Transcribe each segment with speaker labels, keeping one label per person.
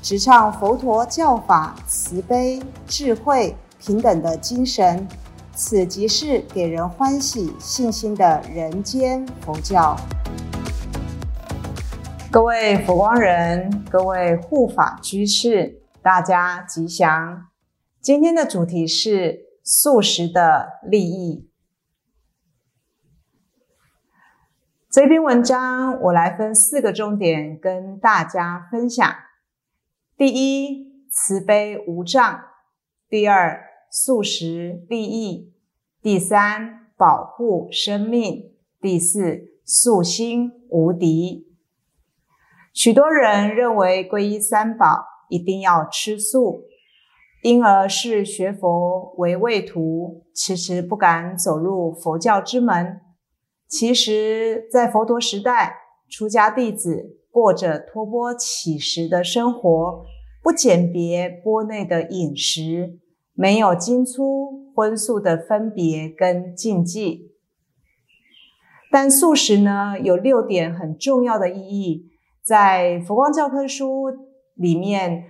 Speaker 1: 直唱佛陀教法慈悲、智慧、平等的精神。此即是给人欢喜、信心的人间佛教。各位佛光人，各位护法居士，大家吉祥。今天的主题是素食的利益。这篇文章我来分四个重点跟大家分享：第一，慈悲无障；第二，素食利益；第三，保护生命；第四，素心无敌。许多人认为皈依三宝一定要吃素，因而视学佛为畏途，迟迟不敢走入佛教之门。其实，在佛陀时代，出家弟子过着托钵乞食的生活，不鉴别钵内的饮食。没有精粗荤素的分别跟禁忌，但素食呢有六点很重要的意义，在佛光教科书里面，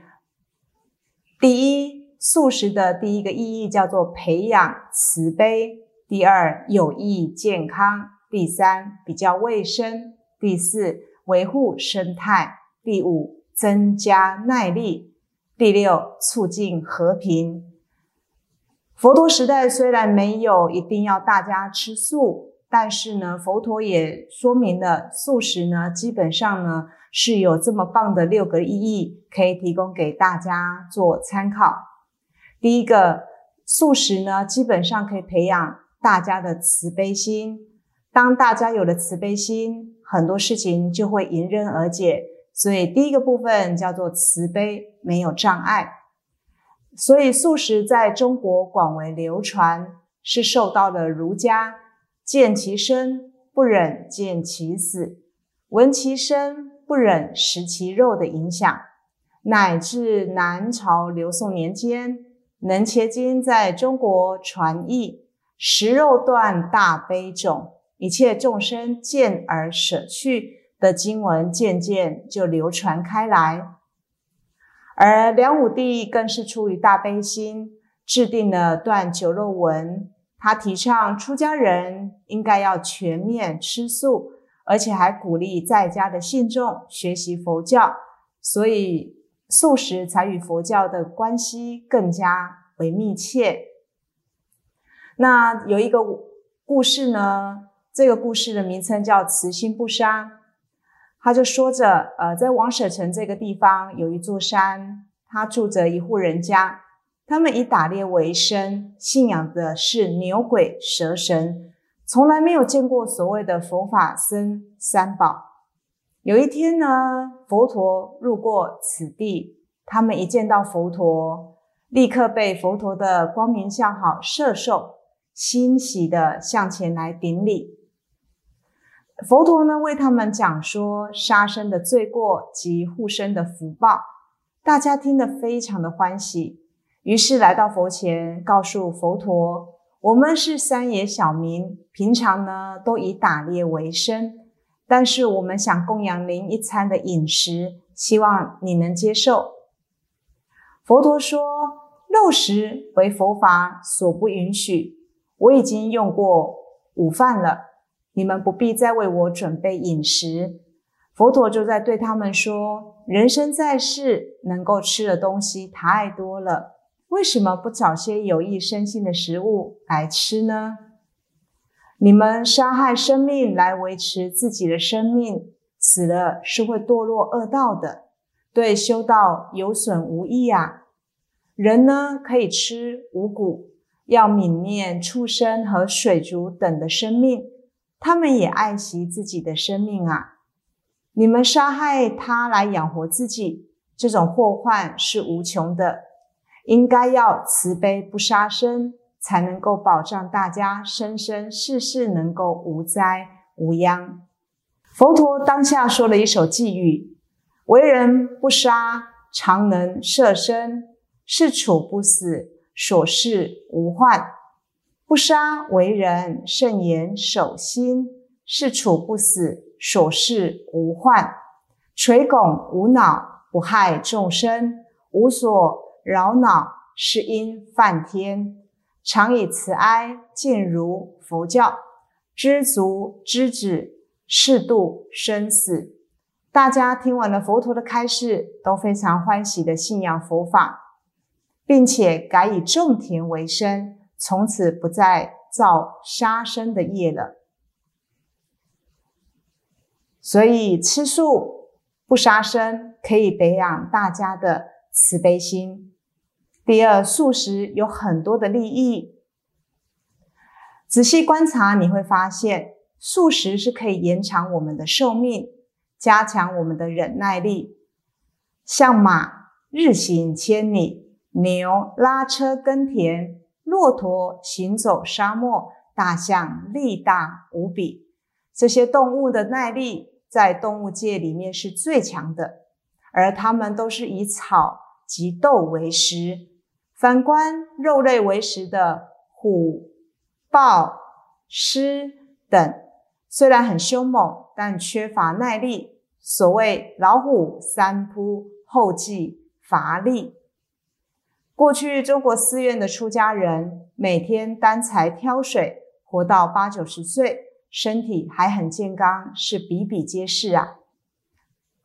Speaker 1: 第一，素食的第一个意义叫做培养慈悲；第二，有益健康；第三，比较卫生；第四，维护生态；第五，增加耐力；第六，促进和平。佛陀时代虽然没有一定要大家吃素，但是呢，佛陀也说明了素食呢，基本上呢是有这么棒的六个意义，可以提供给大家做参考。第一个，素食呢，基本上可以培养大家的慈悲心。当大家有了慈悲心，很多事情就会迎刃而解。所以第一个部分叫做慈悲，没有障碍。所以素食在中国广为流传，是受到了儒家见其生不忍见其死，闻其声不忍食其肉的影响，乃至南朝刘宋年间，《能切经》在中国传译，食肉断大悲种，一切众生见而舍去的经文，渐渐就流传开来。而梁武帝更是出于大悲心，制定了断酒肉文。他提倡出家人应该要全面吃素，而且还鼓励在家的信众学习佛教，所以素食才与佛教的关系更加为密切。那有一个故事呢，这个故事的名称叫“慈心不杀”。他就说着，呃，在王舍城这个地方有一座山，他住着一户人家，他们以打猎为生，信仰的是牛鬼蛇神，从来没有见过所谓的佛法僧三宝。有一天呢，佛陀路过此地，他们一见到佛陀，立刻被佛陀的光明相好摄受，欣喜的向前来顶礼。佛陀呢，为他们讲说杀生的罪过及护生的福报，大家听得非常的欢喜，于是来到佛前，告诉佛陀：“我们是山野小民，平常呢都以打猎为生，但是我们想供养您一餐的饮食，希望你能接受。”佛陀说：“肉食为佛法所不允许，我已经用过午饭了。”你们不必再为我准备饮食。佛陀就在对他们说：“人生在世，能够吃的东西太多了，为什么不找些有益身心的食物来吃呢？你们杀害生命来维持自己的生命，死了是会堕落恶道的，对修道有损无益啊。人呢，可以吃五谷，要泯灭畜生和水族等的生命。”他们也爱惜自己的生命啊！你们杀害他来养活自己，这种祸患是无穷的，应该要慈悲不杀生，才能够保障大家生生世世能够无灾无殃。佛陀当下说了一首偈语：“为人不杀，常能摄身；是处不死，所事无患。不杀为人，慎言守心；是处不死，所事无患。垂拱无脑，不害众生，无所扰恼，是因梵天。常以慈哀，尽如佛教，知足知止。”适度生死，大家听完了佛陀的开示，都非常欢喜的信仰佛法，并且改以种田为生，从此不再造杀生的业了。所以吃素不杀生，可以培养大家的慈悲心。第二，素食有很多的利益，仔细观察你会发现。素食是可以延长我们的寿命，加强我们的忍耐力。像马日行千里，牛拉车耕田，骆驼行走沙漠，大象力大无比。这些动物的耐力在动物界里面是最强的，而它们都是以草及豆为食。反观肉类为食的虎、豹、狮等。虽然很凶猛，但缺乏耐力。所谓老虎三扑，后继乏力。过去中国寺院的出家人每天担柴挑水，活到八九十岁，身体还很健康，是比比皆是啊。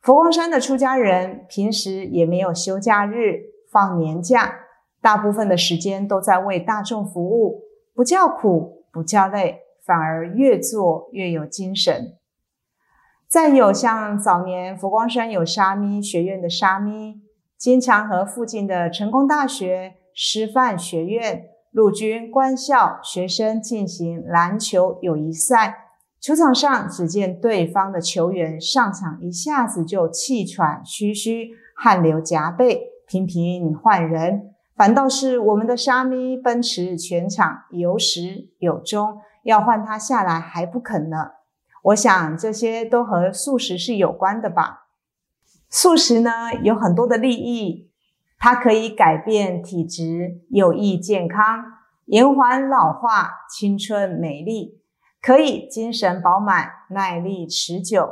Speaker 1: 佛光山的出家人平时也没有休假日、放年假，大部分的时间都在为大众服务，不叫苦，不叫累。反而越做越有精神。再有像早年佛光山有沙弥学院的沙弥，经常和附近的成功大学师范学院、陆军官校学生进行篮球友谊赛。球场上只见对方的球员上场一下子就气喘吁吁、汗流浃背，频频换人；反倒是我们的沙弥奔驰全场，有始有终。要换他下来还不肯呢，我想这些都和素食是有关的吧。素食呢有很多的利益，它可以改变体质，有益健康，延缓老化，青春美丽，可以精神饱满，耐力持久，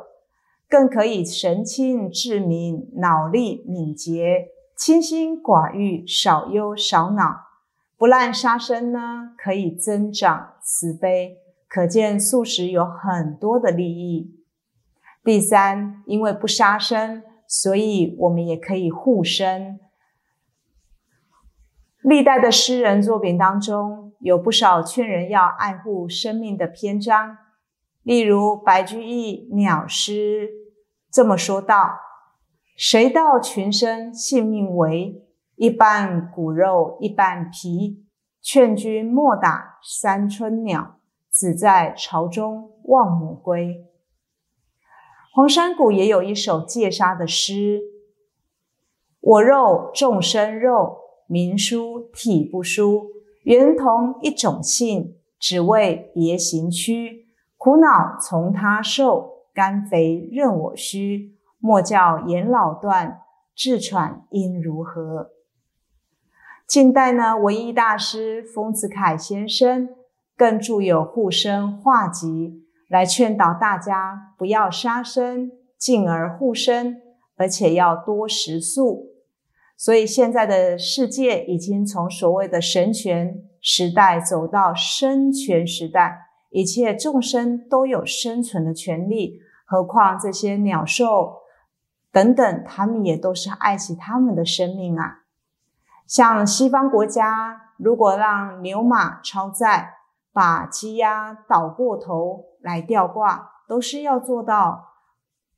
Speaker 1: 更可以神清志明，脑力敏捷，清心寡欲，少忧少恼。不滥杀生呢，可以增长慈悲，可见素食有很多的利益。第三，因为不杀生，所以我们也可以护生。历代的诗人作品当中，有不少劝人要爱护生命的篇章，例如白居易《鸟诗》这么说道：“谁道群生性命微？”一半骨肉一半皮，劝君莫打三春鸟，子在巢中望母归。黄山谷也有一首戒杀的诗：我肉众生肉，名殊体不殊，原同一种性，只为别行躯。苦恼从他受，肝肥任我虚。莫教言老断，痔喘应如何？近代呢，文艺大师丰子恺先生更著有《护生画集》，来劝导大家不要杀生，进而护生，而且要多食素。所以现在的世界已经从所谓的神权时代走到生权时代，一切众生都有生存的权利，何况这些鸟兽等等，他们也都是爱惜他们的生命啊。像西方国家，如果让牛马超载，把鸡鸭倒过头来吊挂，都是要做到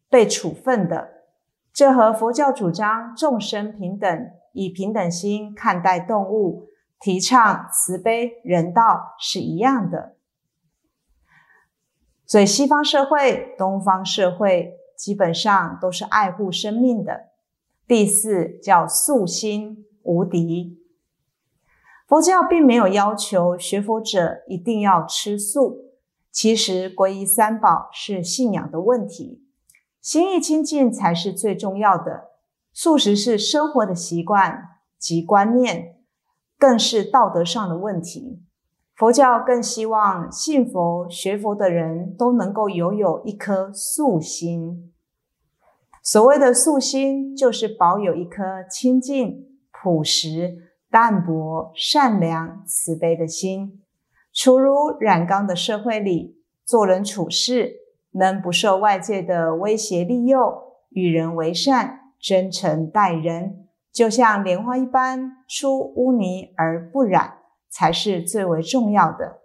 Speaker 1: 被处分的。这和佛教主张众生平等，以平等心看待动物，提倡慈悲人道是一样的。所以，西方社会、东方社会基本上都是爱护生命的。第四叫素心无敌。佛教并没有要求学佛者一定要吃素，其实皈依三宝是信仰的问题，心意清净才是最重要的。素食是生活的习惯及观念，更是道德上的问题。佛教更希望信佛学佛的人都能够拥有一颗素心。所谓的素心，就是保有一颗清净、朴实、淡泊、善良、慈悲的心。处如染缸的社会里，做人处事能不受外界的威胁利诱，与人为善，真诚待人，就像莲花一般，出污泥而不染，才是最为重要的。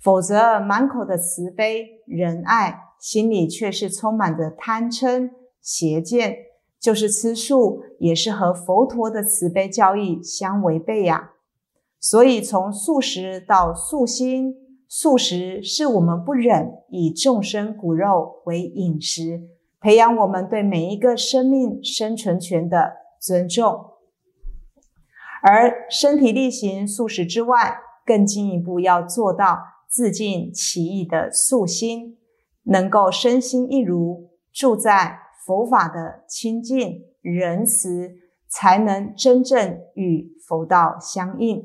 Speaker 1: 否则，满口的慈悲仁爱，心里却是充满着贪嗔。邪见就是吃素，也是和佛陀的慈悲教义相违背呀。所以从素食到素心，素食是我们不忍以众生骨肉为饮食，培养我们对每一个生命生存权的尊重。而身体力行素食之外，更进一步要做到自尽其意的素心，能够身心一如，住在。佛法的清净仁慈，才能真正与佛道相应。